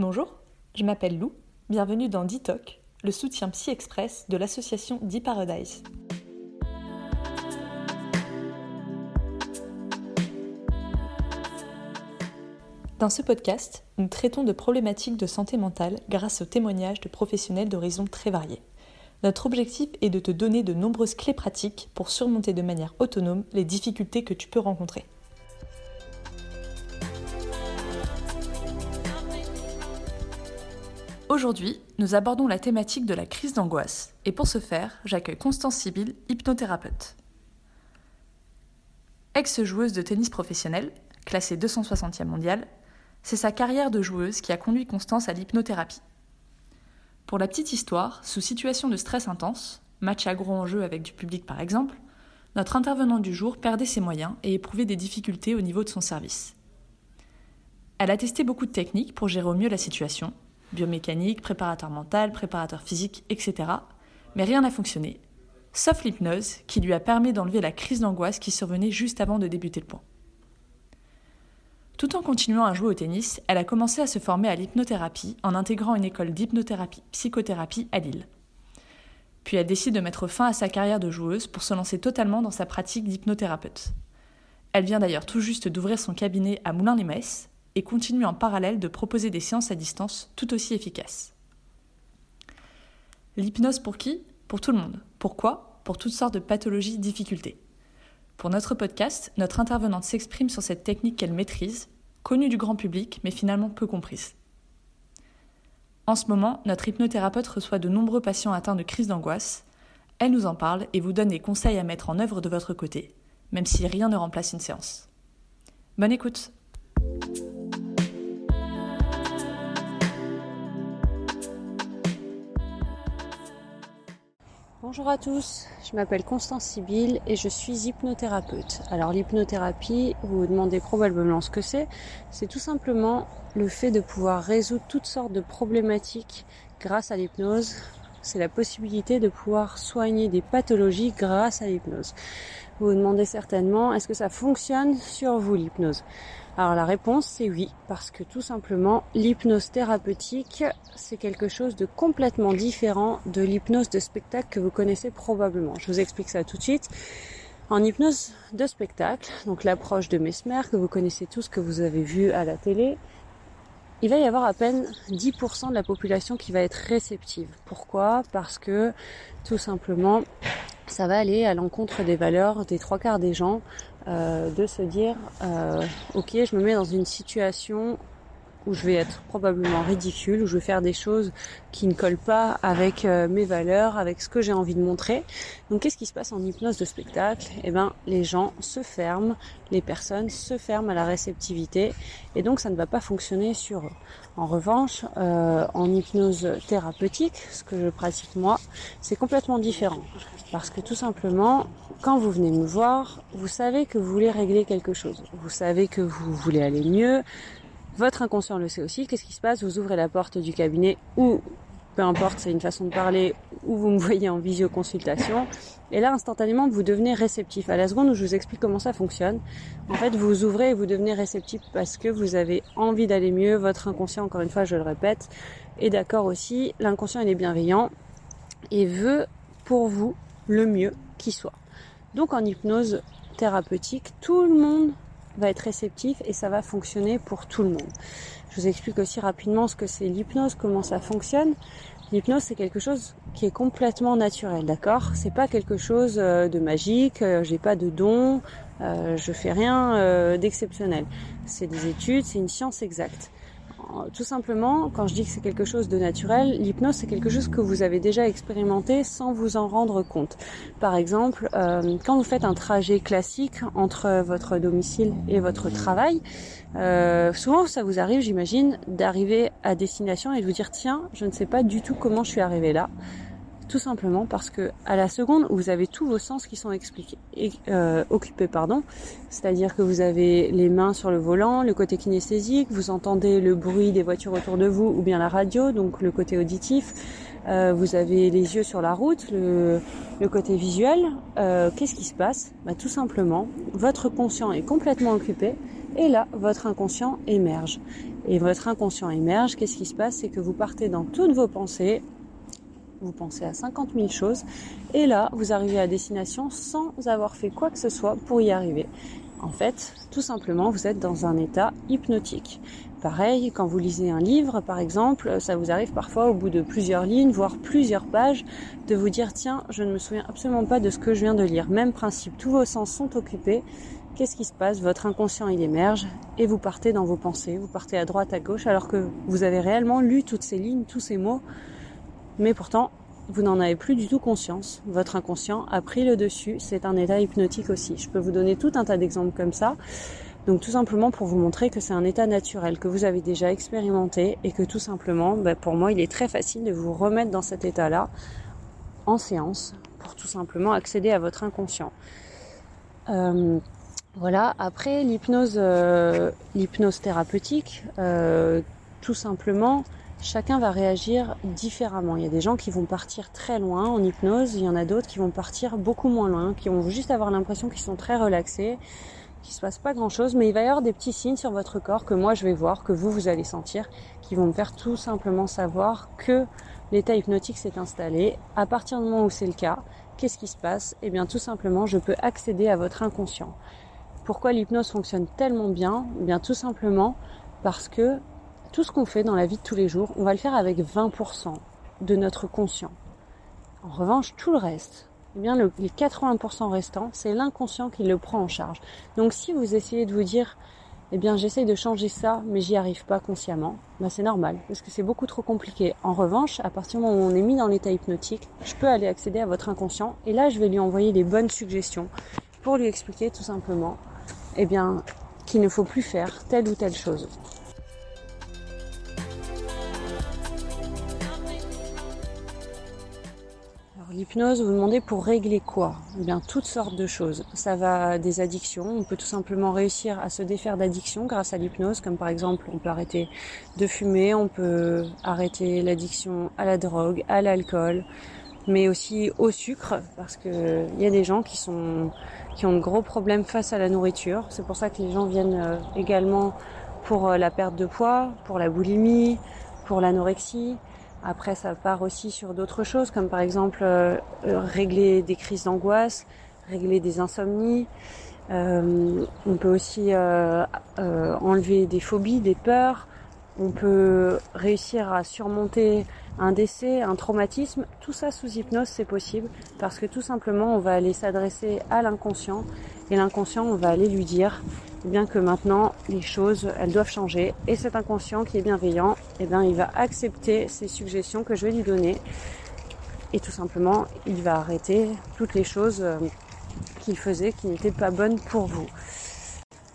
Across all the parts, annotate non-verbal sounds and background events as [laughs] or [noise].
Bonjour, je m'appelle Lou, bienvenue dans DITOC, le soutien Psy Express de l'association D-Paradise. Dans ce podcast, nous traitons de problématiques de santé mentale grâce aux témoignages de professionnels d'horizons très variés. Notre objectif est de te donner de nombreuses clés pratiques pour surmonter de manière autonome les difficultés que tu peux rencontrer. Aujourd'hui, nous abordons la thématique de la crise d'angoisse et pour ce faire, j'accueille Constance Sibyl, hypnothérapeute. Ex-joueuse de tennis professionnelle, classée 260e mondiale, c'est sa carrière de joueuse qui a conduit Constance à l'hypnothérapie. Pour la petite histoire, sous situation de stress intense, match agro en jeu avec du public par exemple, notre intervenant du jour perdait ses moyens et éprouvait des difficultés au niveau de son service. Elle a testé beaucoup de techniques pour gérer au mieux la situation, biomécanique, préparateur mental, préparateur physique, etc. Mais rien n'a fonctionné, sauf l'hypnose qui lui a permis d'enlever la crise d'angoisse qui survenait juste avant de débuter le point. Tout en continuant à jouer au tennis, elle a commencé à se former à l'hypnothérapie en intégrant une école d'hypnothérapie psychothérapie à Lille. Puis elle décide de mettre fin à sa carrière de joueuse pour se lancer totalement dans sa pratique d'hypnothérapeute. Elle vient d'ailleurs tout juste d'ouvrir son cabinet à Moulins-les-Metz et continue en parallèle de proposer des séances à distance tout aussi efficaces. L'hypnose pour qui? Pour tout le monde. Pourquoi? Pour toutes sortes de pathologies, difficultés. Pour notre podcast, notre intervenante s'exprime sur cette technique qu'elle maîtrise, connue du grand public mais finalement peu comprise. En ce moment, notre hypnothérapeute reçoit de nombreux patients atteints de crise d'angoisse. Elle nous en parle et vous donne des conseils à mettre en œuvre de votre côté, même si rien ne remplace une séance. Bonne écoute Bonjour à tous, je m'appelle Constance Sibyl et je suis hypnothérapeute. Alors l'hypnothérapie, vous vous demandez probablement ce que c'est. C'est tout simplement le fait de pouvoir résoudre toutes sortes de problématiques grâce à l'hypnose. C'est la possibilité de pouvoir soigner des pathologies grâce à l'hypnose. Vous vous demandez certainement, est-ce que ça fonctionne sur vous l'hypnose? Alors la réponse c'est oui, parce que tout simplement l'hypnose thérapeutique c'est quelque chose de complètement différent de l'hypnose de spectacle que vous connaissez probablement. Je vous explique ça tout de suite. En hypnose de spectacle, donc l'approche de Mesmer que vous connaissez tous, que vous avez vu à la télé, il va y avoir à peine 10% de la population qui va être réceptive. Pourquoi? Parce que tout simplement, ça va aller à l'encontre des valeurs des trois quarts des gens euh, de se dire euh, ok je me mets dans une situation où je vais être probablement ridicule, où je vais faire des choses qui ne collent pas avec euh, mes valeurs, avec ce que j'ai envie de montrer. Donc qu'est-ce qui se passe en hypnose de spectacle? Eh ben les gens se ferment, les personnes se ferment à la réceptivité et donc ça ne va pas fonctionner sur eux. En revanche, euh, en hypnose thérapeutique, ce que je pratique moi, c'est complètement différent. Parce que tout simplement, quand vous venez me voir, vous savez que vous voulez régler quelque chose. Vous savez que vous voulez aller mieux, votre inconscient le sait aussi. Qu'est-ce qui se passe? Vous ouvrez la porte du cabinet ou peu importe, c'est une façon de parler, ou vous me [laughs] voyez en visioconsultation. Et là, instantanément, vous devenez réceptif. À la seconde où je vous explique comment ça fonctionne, en fait, vous ouvrez et vous devenez réceptif parce que vous avez envie d'aller mieux. Votre inconscient, encore une fois, je le répète, est d'accord aussi. L'inconscient, il est bienveillant et veut pour vous le mieux qui soit. Donc, en hypnose thérapeutique, tout le monde va être réceptif et ça va fonctionner pour tout le monde. Je vous explique aussi rapidement ce que c'est l'hypnose, comment ça fonctionne. L'hypnose c'est quelque chose qui est complètement naturel, d'accord? C'est pas quelque chose euh, de magique, euh, j'ai pas de don, euh, je fais rien d'exceptionnel. C'est des études, c'est une science exacte tout simplement, quand je dis que c'est quelque chose de naturel, l'hypnose c'est quelque chose que vous avez déjà expérimenté sans vous en rendre compte. Par exemple, euh, quand vous faites un trajet classique entre votre domicile et votre travail, euh, souvent ça vous arrive, j'imagine, d'arriver à destination et de vous dire tiens, je ne sais pas du tout comment je suis arrivé là. Tout simplement parce que à la seconde vous avez tous vos sens qui sont expliqués, euh, occupés, pardon, c'est-à-dire que vous avez les mains sur le volant, le côté kinesthésique, vous entendez le bruit des voitures autour de vous ou bien la radio, donc le côté auditif. Euh, vous avez les yeux sur la route, le, côté visuel. Euh, qu'est-ce qui se passe? Bah, Tout simplement, votre conscient est complètement occupé Et là, votre inconscient émerge. Et votre inconscient émerge, qu'est-ce qui se passe? C'est que vous partez dans toutes vos pensées, vous pensez à 50 000 choses, et là, vous arrivez à destination sans avoir fait quoi que ce soit pour y arriver. En fait, tout simplement, vous êtes dans un état hypnotique. Pareil, quand vous lisez un livre, par exemple, ça vous arrive parfois au bout de plusieurs lignes, voire plusieurs pages, de vous dire tiens, je ne me souviens absolument pas de ce que je viens de lire. Même principe, tous vos sens sont occupés. Qu'est-ce qui se passe? Votre inconscient il émerge et vous partez dans vos pensées, vous partez à droite, à gauche, alors que vous avez réellement lu toutes ces lignes, tous ces mots, mais pourtant vous n'en avez plus du tout conscience. Votre inconscient a pris le dessus. C'est un état hypnotique aussi. Je peux vous donner tout un tas d'exemples comme ça. Donc tout simplement pour vous montrer que c'est un état naturel que vous avez déjà expérimenté et que tout simplement, bah, pour moi, il est très facile de vous remettre dans cet état-là en séance pour tout simplement accéder à votre inconscient. Euh, voilà. Après l'hypnose, euh, l'hypnose thérapeutique, euh, tout simplement, chacun va réagir différemment. Il y a des gens qui vont partir très loin en hypnose, il y en a d'autres qui vont partir beaucoup moins loin, qui vont juste avoir l'impression qu'ils sont très relaxés, qu'il se passe pas grand chose, mais il va y avoir des petits signes sur votre corps que moi je vais voir, que vous vous allez sentir, qui vont me faire tout simplement savoir que l'état hypnotique s'est installé. À partir du moment où c'est le cas, qu'est-ce qui se passe? Eh bien tout simplement, je peux accéder à votre inconscient. Pourquoi l'hypnose fonctionne tellement bien? Eh bien tout simplement parce que tout ce qu'on fait dans la vie de tous les jours, on va le faire avec 20% de notre conscient. En revanche, tout le reste, eh bien, les 80% restants, c'est l'inconscient qui le prend en charge. Donc, si vous essayez de vous dire, eh bien, j'essaye de changer ça, mais j'y arrive pas consciemment, bah, c'est normal, parce que c'est beaucoup trop compliqué. En revanche, à partir du moment où on est mis dans l'état hypnotique, je peux aller accéder à votre inconscient, et là, je vais lui envoyer les bonnes suggestions pour lui expliquer tout simplement, eh bien, qu'il ne faut plus faire telle ou telle chose. L'hypnose, vous demandez pour régler quoi? Eh bien, toutes sortes de choses. Ça va des addictions. On peut tout simplement réussir à se défaire d'addictions grâce à l'hypnose, comme par exemple, on peut arrêter de fumer, on peut arrêter l'addiction à la drogue, à l'alcool, mais aussi au sucre, parce que il y a des gens qui ont de gros problèmes face à la nourriture. C'est pour ça que les gens viennent euh, également pour euh, la perte de poids, pour la boulimie, pour l'anorexie. Après, ça part aussi sur d'autres choses, comme par exemple euh, euh, régler des crises d'angoisse, régler des insomnies. Euh, on peut aussi enlever des phobies, des peurs. On peut réussir à surmonter un décès, un traumatisme. Tout ça sous hypnose, c'est possible parce que tout simplement, on va aller s'adresser à l'inconscient et l'inconscient, on va aller lui dire bien que maintenant les choses elles doivent changer et cet inconscient qui est bienveillant eh bien il va accepter ces suggestions que je vais lui donner et tout simplement il va arrêter toutes les choses euh, qu'il faisait qui n'étaient pas bonnes pour vous.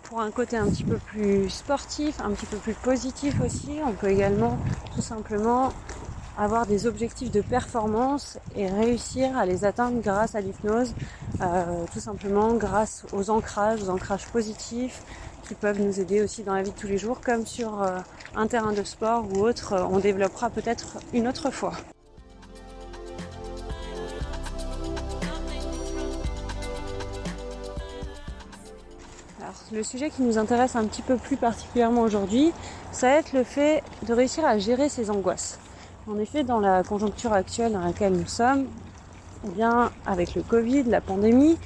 Pour un côté un petit peu plus sportif, un petit peu plus positif aussi, on peut également tout simplement avoir des objectifs de performance et réussir à les atteindre grâce à l'hypnose, euh, tout simplement grâce aux ancrages, aux ancrages positifs qui peuvent nous aider aussi dans la vie de tous les jours, comme sur euh, un terrain de sport ou autre, on développera peut-être une autre fois. Alors, le sujet qui nous intéresse un petit peu plus particulièrement aujourd'hui, ça va être le fait de réussir à gérer ses angoisses. En effet, dans la conjoncture actuelle dans laquelle nous sommes, eh bien, avec le Covid, la pandémie,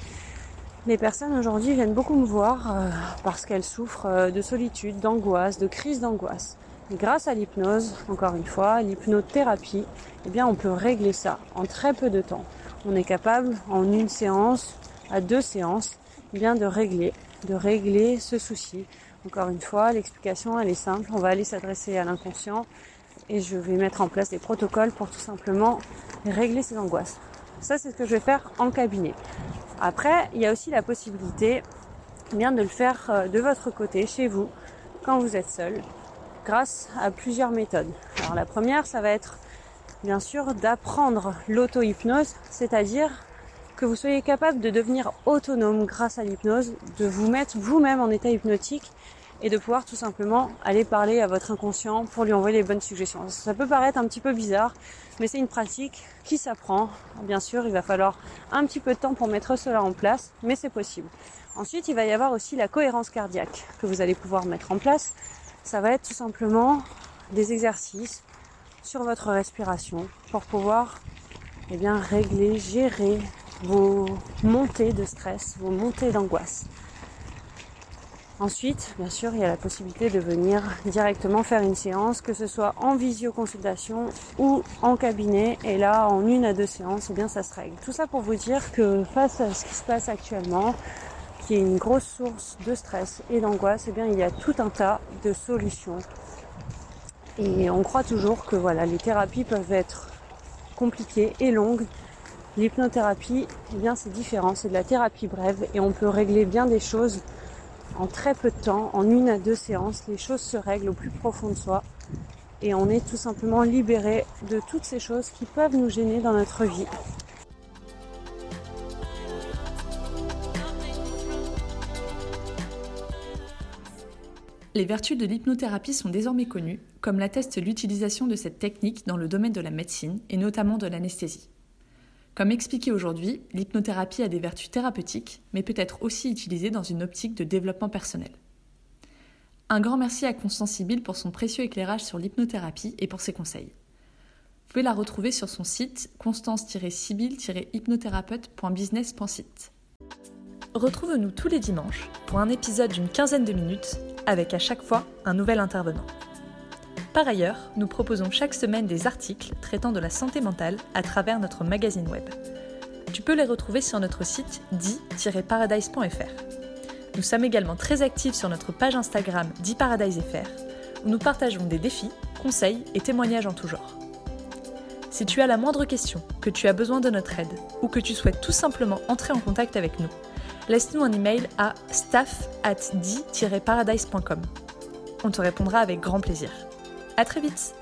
les personnes aujourd'hui viennent beaucoup me voir euh, parce qu'elles souffrent euh, de solitude, d'angoisse, de crise d'angoisse. grâce à l'hypnose, encore une fois, l'hypnothérapie, eh bien, on peut régler ça en très peu de temps. On est capable, en une séance, à deux séances, eh bien, de régler, de régler ce souci. Encore une fois, l'explication, elle est simple. On va aller s'adresser à l'inconscient et je vais mettre en place des protocoles pour tout simplement régler ces angoisses. Ça, c'est ce que je vais faire en cabinet. Après, il y a aussi la possibilité bien de le faire euh, de votre côté, chez vous, quand vous êtes seul, grâce à plusieurs méthodes. Alors la première, ça va être bien sûr d'apprendre l'auto-hypnose, c'est-à-dire que vous soyez capable de devenir autonome grâce à l'hypnose, de vous mettre vous-même en état hypnotique et de pouvoir tout simplement aller parler à votre inconscient pour lui envoyer les bonnes suggestions. Ça peut paraître un petit peu bizarre, mais c'est une pratique qui s'apprend. Bien sûr, il va falloir un petit peu de temps pour mettre cela en place, mais c'est possible. Ensuite, il va y avoir aussi la cohérence cardiaque que vous allez pouvoir mettre en place. Ça va être tout simplement des exercices sur votre respiration pour pouvoir eh bien, régler, gérer vos montées de stress, vos montées d'angoisse. Ensuite, bien sûr, il y a la possibilité de venir directement faire une séance, que ce soit en visioconsultation ou en cabinet. Et là, en une à deux séances, eh bien, ça se règle. Tout ça pour vous dire que face à ce qui se passe actuellement, qui est une grosse source de stress et d'angoisse, eh bien, il y a tout un tas de solutions. Et on croit toujours que voilà, les thérapies peuvent être compliquées et longues. L'hypnothérapie, eh bien, c'est différent. C'est de la thérapie brève et on peut régler bien des choses en très peu de temps, en une à deux séances, les choses se règlent au plus profond de soi et on est tout simplement libéré de toutes ces choses qui peuvent nous gêner dans notre vie. Les vertus de l'hypnothérapie sont désormais connues, comme l'atteste l'utilisation de cette technique dans le domaine de la médecine et notamment de l'anesthésie. Comme expliqué aujourd'hui, l'hypnothérapie a des vertus thérapeutiques, mais peut être aussi utilisée dans une optique de développement personnel. Un grand merci à Constance Sibyl pour son précieux éclairage sur l'hypnothérapie et pour ses conseils. Vous pouvez la retrouver sur son site constance-sibyl-hypnothérapeute.business.site. Retrouve-nous tous les dimanches pour un épisode d'une quinzaine de minutes avec à chaque fois un nouvel intervenant. Par ailleurs, nous proposons chaque semaine des articles traitant de la santé mentale à travers notre magazine web. Tu peux les retrouver sur notre site di-paradise.fr. Nous sommes également très actifs sur notre page Instagram di-paradise.fr où nous partageons des défis, conseils et témoignages en tout genre. Si tu as la moindre question, que tu as besoin de notre aide ou que tu souhaites tout simplement entrer en contact avec nous, laisse-nous un email à staff at di-paradise.com. On te répondra avec grand plaisir. À très vite